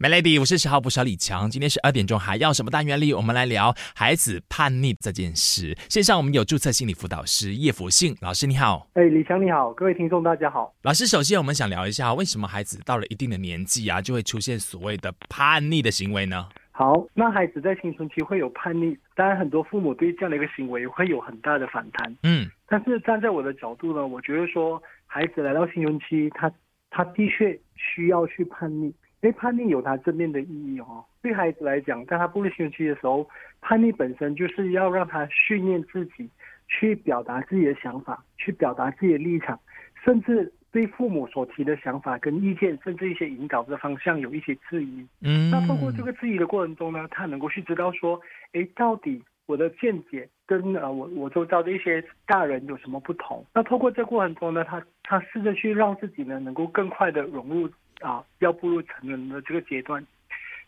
Melody，我是十号不少李强。今天是二点钟，还要什么单元里？我们来聊孩子叛逆这件事。线上我们有注册心理辅导师叶福信老师，你好。哎，李强你好，各位听众大家好。老师，首先我们想聊一下，为什么孩子到了一定的年纪啊，就会出现所谓的叛逆的行为呢？好，那孩子在青春期会有叛逆，当然很多父母对这样的一个行为会有很大的反弹。嗯，但是站在我的角度呢，我觉得说孩子来到青春期，他他的确需要去叛逆。因为叛逆有它正面的意义哦，对孩子来讲，在他步入青春期的时候，叛逆本身就是要让他训练自己，去表达自己的想法，去表达自己的立场，甚至对父母所提的想法跟意见，甚至一些引导的方向有一些质疑。嗯，那通过这个质疑的过程中呢，他能够去知道说，哎，到底我的见解跟呃我我周遭的一些大人有什么不同？那透过这过程中呢，他他试着去让自己呢能够更快的融入。啊，要步入成人的这个阶段，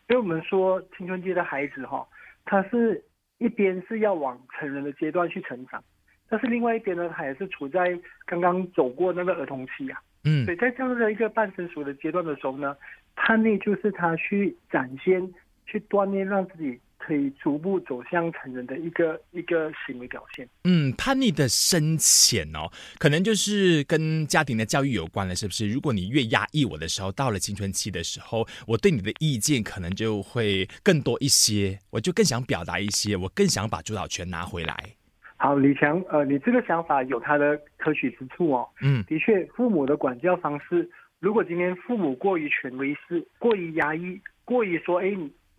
所以我们说青春期的孩子哈，他是一边是要往成人的阶段去成长，但是另外一边呢，他也是处在刚刚走过那个儿童期啊。嗯，所以在这样的一个半成熟的阶段的时候呢，叛逆就是他去展现、去锻炼，让自己。可以逐步走向成人的一个一个行为表现。嗯，叛逆的深浅哦，可能就是跟家庭的教育有关了，是不是？如果你越压抑我的时候，到了青春期的时候，我对你的意见可能就会更多一些，我就更想表达一些，我更想把主导权拿回来。好，李强，呃，你这个想法有它的可取之处哦。嗯，的确，父母的管教方式，如果今天父母过于权威式，过于压抑，过于说，哎，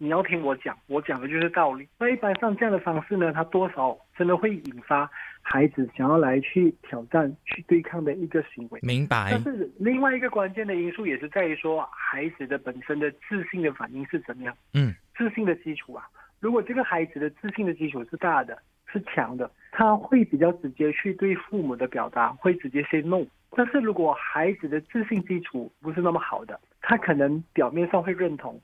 你。要听我讲，我讲的就是道理。那一般上这样的方式呢，它多少真的会引发孩子想要来去挑战、去对抗的一个行为。明白。但是另外一个关键的因素也是在于说，孩子的本身的自信的反应是怎么样？嗯，自信的基础啊，如果这个孩子的自信的基础是大的、是强的，他会比较直接去对父母的表达，会直接 say no。但是如果孩子的自信基础不是那么好的，他可能表面上会认同。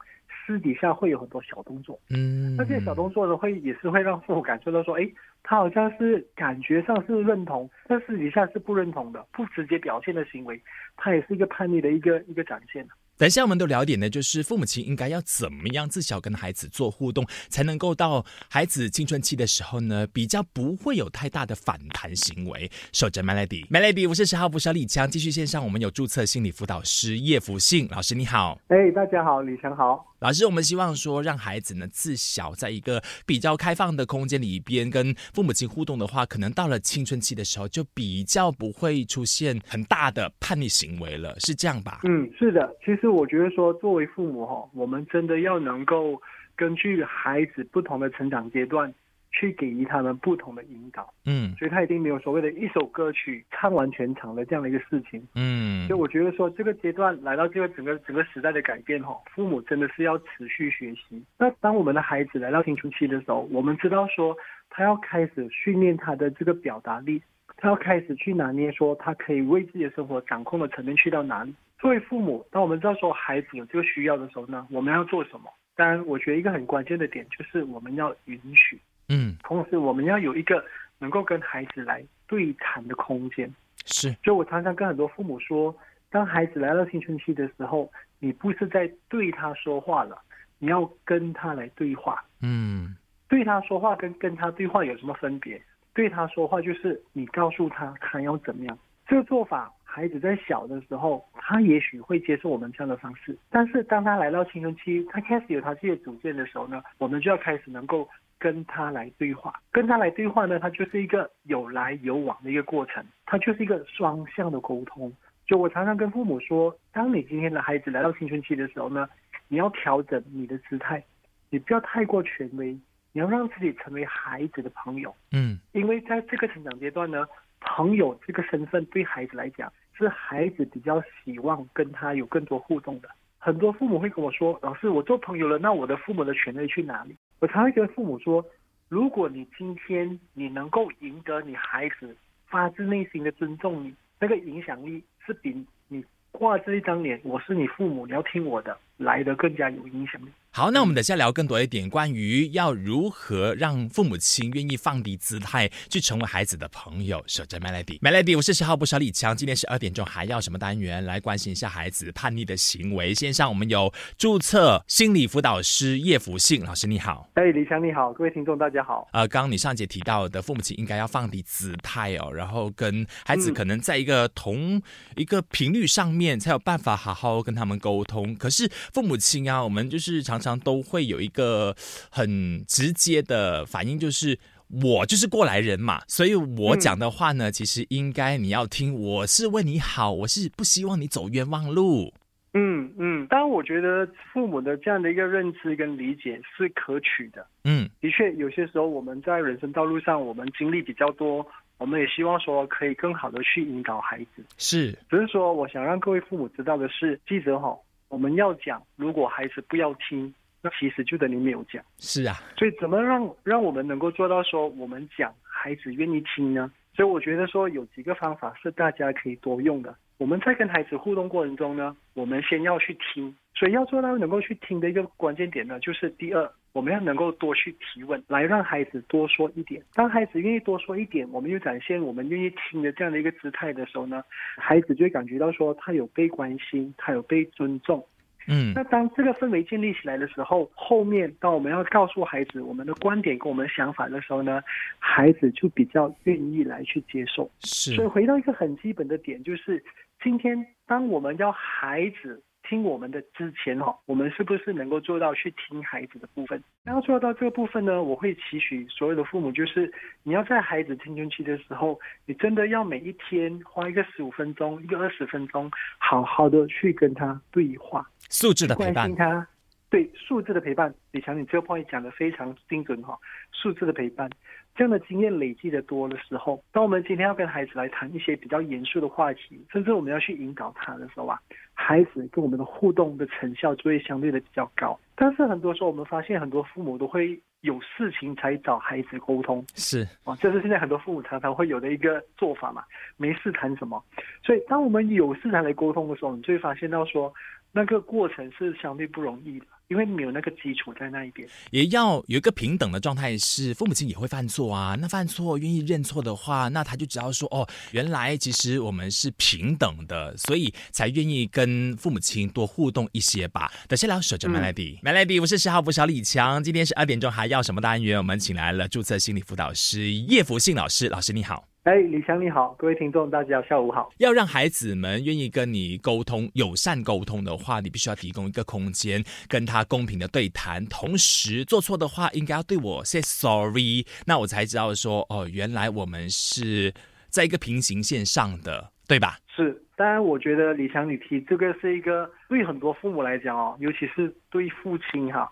私底下会有很多小动作，嗯，那这些小动作呢，会也是会让父母感受到说，哎，他好像是感觉上是认同，但私底下是不认同的，不直接表现的行为，他也是一个叛逆的一个一个展现。等一下，我们都了解呢，就是父母亲应该要怎么样自小跟孩子做互动，才能够到孩子青春期的时候呢，比较不会有太大的反弹行为。守着 Melody，Melody，我是十号不小李强，继续线上，我们有注册心理辅导师叶福信老师，你好。哎，大家好，李强好。老师，我们希望说让孩子呢自小在一个比较开放的空间里边跟父母亲互动的话，可能到了青春期的时候就比较不会出现很大的叛逆行为了，是这样吧？嗯，是的，其实。我觉得说，作为父母哈，我们真的要能够根据孩子不同的成长阶段，去给予他们不同的引导。嗯，所以他一定没有所谓的一首歌曲唱完全场的这样的一个事情。嗯，所以我觉得说，这个阶段来到这个整个整个时代的改变哈，父母真的是要持续学习。那当我们的孩子来到青春期的时候，我们知道说，他要开始训练他的这个表达力。他要开始去拿捏，说他可以为自己的生活掌控的层面去到哪里。作为父母，当我们知道说孩子有这个需要的时候呢，我们要做什么？当然，我觉得一个很关键的点就是我们要允许，嗯，同时我们要有一个能够跟孩子来对谈的空间。是，所以我常常跟很多父母说，当孩子来到青春期的时候，你不是在对他说话了，你要跟他来对话。嗯，对他说话跟跟他对话有什么分别？对他说话就是你告诉他他要怎么样，这个做法，孩子在小的时候，他也许会接受我们这样的方式。但是当他来到青春期，他开始有他自己的主见的时候呢，我们就要开始能够跟他来对话。跟他来对话呢，他就是一个有来有往的一个过程，他就是一个双向的沟通。就我常常跟父母说，当你今天的孩子来到青春期的时候呢，你要调整你的姿态，你不要太过权威。你要让自己成为孩子的朋友，嗯，因为在这个成长阶段呢，朋友这个身份对孩子来讲是孩子比较希望跟他有更多互动的。很多父母会跟我说：“老师，我做朋友了，那我的父母的权利去哪里？”我常会跟父母说：“如果你今天你能够赢得你孩子发自内心的尊重你，那个影响力是比你挂这一张脸，我是你父母，你要听我的，来的更加有影响力。好，那我们等下聊更多一点关于要如何让父母亲愿意放低姿态去成为孩子的朋友。守着 Melody，Melody，我是十号不少李强。今天是二点钟，还要什么单元来关心一下孩子叛逆的行为？线上我们有注册心理辅导师叶福信老师，你好。哎，李强你好，各位听众大家好。呃，刚刚你上节提到的父母亲应该要放低姿态哦，然后跟孩子可能在一个同一个频率上面，才有办法好好跟他们沟通。可是父母亲啊，我们就是常常。都会有一个很直接的反应，就是我就是过来人嘛，所以我讲的话呢，其实应该你要听，我是为你好，我是不希望你走冤枉路。嗯嗯，当然，我觉得父母的这样的一个认知跟理解是可取的。嗯，的确，有些时候我们在人生道路上，我们经历比较多，我们也希望说可以更好的去引导孩子。是，只是说，我想让各位父母知道的是，记得哈，我们要讲，如果孩子不要听。那其实就等于没有讲，是啊，所以怎么让让我们能够做到说我们讲孩子愿意听呢？所以我觉得说有几个方法是大家可以多用的。我们在跟孩子互动过程中呢，我们先要去听，所以要做到能够去听的一个关键点呢，就是第二，我们要能够多去提问，来让孩子多说一点。当孩子愿意多说一点，我们又展现我们愿意听的这样的一个姿态的时候呢，孩子就会感觉到说他有被关心，他有被尊重。嗯，那当这个氛围建立起来的时候，后面当我们要告诉孩子我们的观点跟我们的想法的时候呢，孩子就比较愿意来去接受。是，所以回到一个很基本的点，就是今天当我们要孩子。听我们的之前哈，我们是不是能够做到去听孩子的部分？然后做到这个部分呢，我会期许所有的父母，就是你要在孩子青春期的时候，你真的要每一天花一个十五分钟、一个二十分钟，好好的去跟他对话，素质的陪伴，他。对，素质的陪伴，李强，你这个 point 讲的非常精准哈。素质的陪伴。这样的经验累积的多的时候，当我们今天要跟孩子来谈一些比较严肃的话题，甚至我们要去引导他的时候啊，孩子跟我们的互动的成效就会相对的比较高。但是很多时候，我们发现很多父母都会有事情才找孩子沟通，是啊，这是现在很多父母常常会有的一个做法嘛，没事谈什么。所以当我们有事才来沟通的时候，你就会发现到说，那个过程是相对不容易的。因为没有那个基础在那一边，也要有一个平等的状态，是父母亲也会犯错啊。那犯错愿意认错的话，那他就只要说哦，原来其实我们是平等的，所以才愿意跟父母亲多互动一些吧。等下聊守着 Melody，Melody，我是十号不小李强。今天是二点钟，还要什么单元？我们请来了注册心理辅导师叶福信老师，老师你好。哎，李强你好，各位听众大家下午好。要让孩子们愿意跟你沟通、友善沟通的话，你必须要提供一个空间，跟他公平的对谈。同时，做错的话应该要对我 say sorry，那我才知道说，哦，原来我们是在一个平行线上的，对吧？是。当然，我觉得李强你提这个是一个对很多父母来讲哦，尤其是对父亲哈，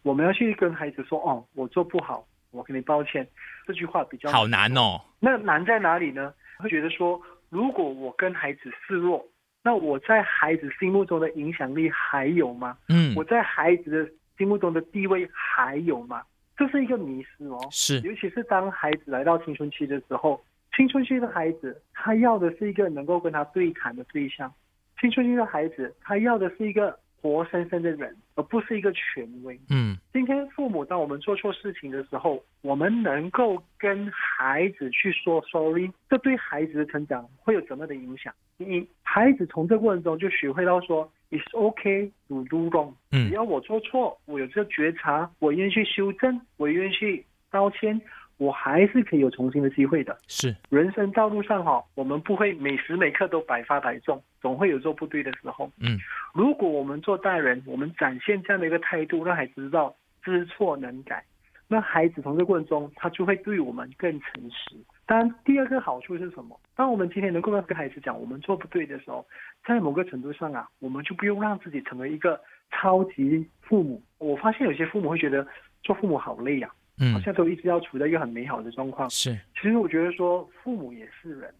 我们要去跟孩子说，哦，我做不好。我跟你抱歉，这句话比较好难哦。那难在哪里呢？会觉得说，如果我跟孩子示弱，那我在孩子心目中的影响力还有吗？嗯，我在孩子的心目中的地位还有吗？这是一个迷失哦。是，尤其是当孩子来到青春期的时候，青春期的孩子他要的是一个能够跟他对谈的对象，青春期的孩子他要的是一个。活生生的人，而不是一个权威。嗯，今天父母当我们做错事情的时候，我们能够跟孩子去说 sorry，这对孩子的成长会有怎么样的影响？你，孩子从这过程中就学会到说，it's okay to do wrong。嗯，只要我做错，我有这个觉察，我愿意去修正，我愿意去道歉。我还是可以有重新的机会的。是人生道路上哈，我们不会每时每刻都百发百中，总会有做不对的时候。嗯，如果我们做大人，我们展现这样的一个态度，让孩子知道知错能改，那孩子从这过程中，他就会对我们更诚实。当然，第二个好处是什么？当我们今天能够跟孩子讲我们做不对的时候，在某个程度上啊，我们就不用让自己成为一个超级父母。我发现有些父母会觉得做父母好累呀。嗯，好像都一直要处在一个很美好的状况。是，其实我觉得说父母也是人，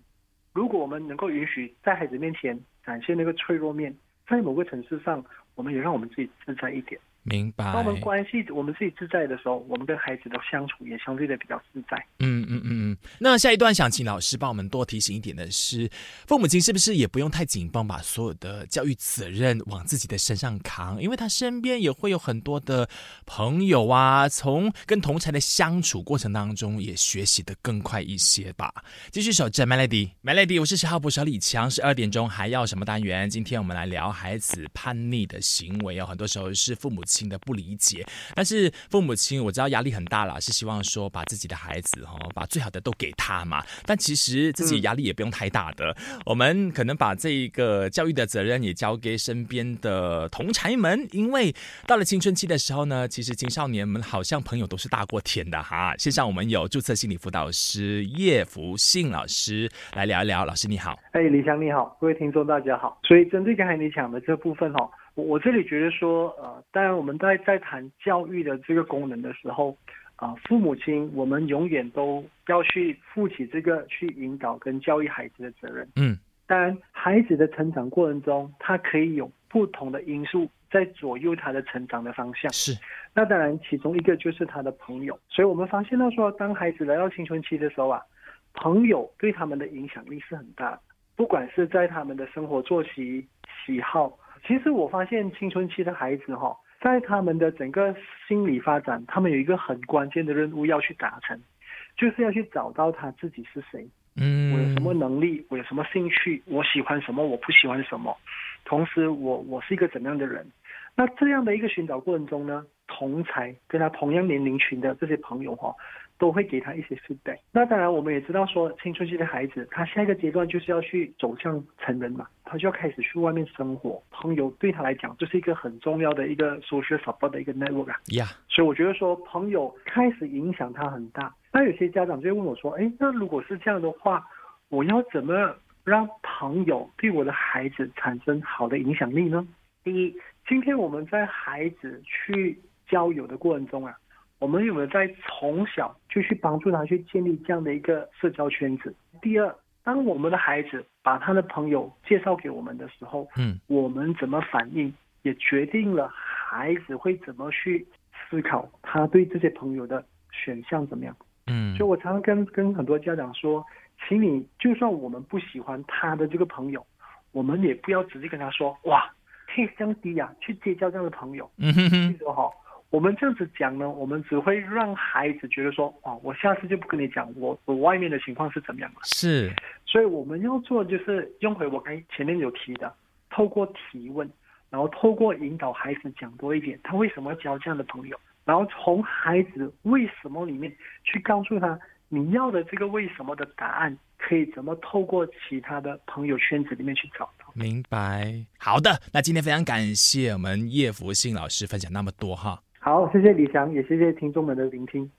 如果我们能够允许在孩子面前展现那个脆弱面，在某个层次上，我们也让我们自己自在一点。明白。当我们关系我们自己自在的时候，我们跟孩子的相处也相对的比较自在。嗯嗯嗯嗯。那下一段想请老师帮我们多提醒一点的是，父母亲是不是也不用太紧绷，把所有的教育责任往自己的身上扛？因为他身边也会有很多的朋友啊，从跟同才的相处过程当中，也学习的更快一些吧。继续守着 Melody，Melody，我是十号补小李强，十二点钟还要什么单元？今天我们来聊孩子叛逆的行为哦，很多时候是父母亲的不理解，但是父母亲我知道压力很大了，是希望说把自己的孩子哈，把最好的都给他嘛。但其实自己压力也不用太大的，我们可能把这一个教育的责任也交给身边的同才们，因为到了青春期的时候呢，其实青少年们好像朋友都是大过天的哈。线上我们有注册心理辅导师叶福信老师来聊一聊，老师你好，哎，李翔你好，各位听众大家好。所以针对刚才你讲的这部分哈，我我这里觉得说，呃，当然我们在在谈教育的这个功能的时候。啊，父母亲，我们永远都要去负起这个去引导跟教育孩子的责任。嗯，当然，孩子的成长过程中，他可以有不同的因素在左右他的成长的方向。是，那当然，其中一个就是他的朋友。所以我们发现到说，当孩子来到青春期的时候啊，朋友对他们的影响力是很大的，不管是在他们的生活作息、喜好。其实我发现青春期的孩子哈。在他们的整个心理发展，他们有一个很关键的任务要去达成，就是要去找到他自己是谁，嗯，我有什么能力，我有什么兴趣，我喜欢什么，我不喜欢什么，同时我我是一个怎么样的人？那这样的一个寻找过程中呢，同才跟他同样年龄群的这些朋友哈。都会给他一些 feedback。那当然，我们也知道说，青春期的孩子，他下一个阶段就是要去走向成人嘛，他就要开始去外面生活。朋友对他来讲，就是一个很重要的一个 social support 的一个 network 啊。呀，所以我觉得说，朋友开始影响他很大。那有些家长就会问我说，哎，那如果是这样的话，我要怎么让朋友对我的孩子产生好的影响力呢？第一，今天我们在孩子去交友的过程中啊。我们有没有在从小就去帮助他去建立这样的一个社交圈子？第二，当我们的孩子把他的朋友介绍给我们的时候，嗯，我们怎么反应，也决定了孩子会怎么去思考他对这些朋友的选项怎么样。嗯，所以我常常跟跟很多家长说，请你就算我们不喜欢他的这个朋友，我们也不要直接跟他说，哇，可以降低啊，去结交这样的朋友。嗯哼哼，记住哈。我们这样子讲呢，我们只会让孩子觉得说，哦，我下次就不跟你讲我我外面的情况是怎么样了。是，所以我们要做就是用回我刚前面有提的，透过提问，然后透过引导孩子讲多一点，他为什么要交这样的朋友，然后从孩子为什么里面去告诉他，你要的这个为什么的答案，可以怎么透过其他的朋友圈子里面去找到。明白。好的，那今天非常感谢我们叶福信老师分享那么多哈。好，谢谢李翔，也谢谢听众们的聆听。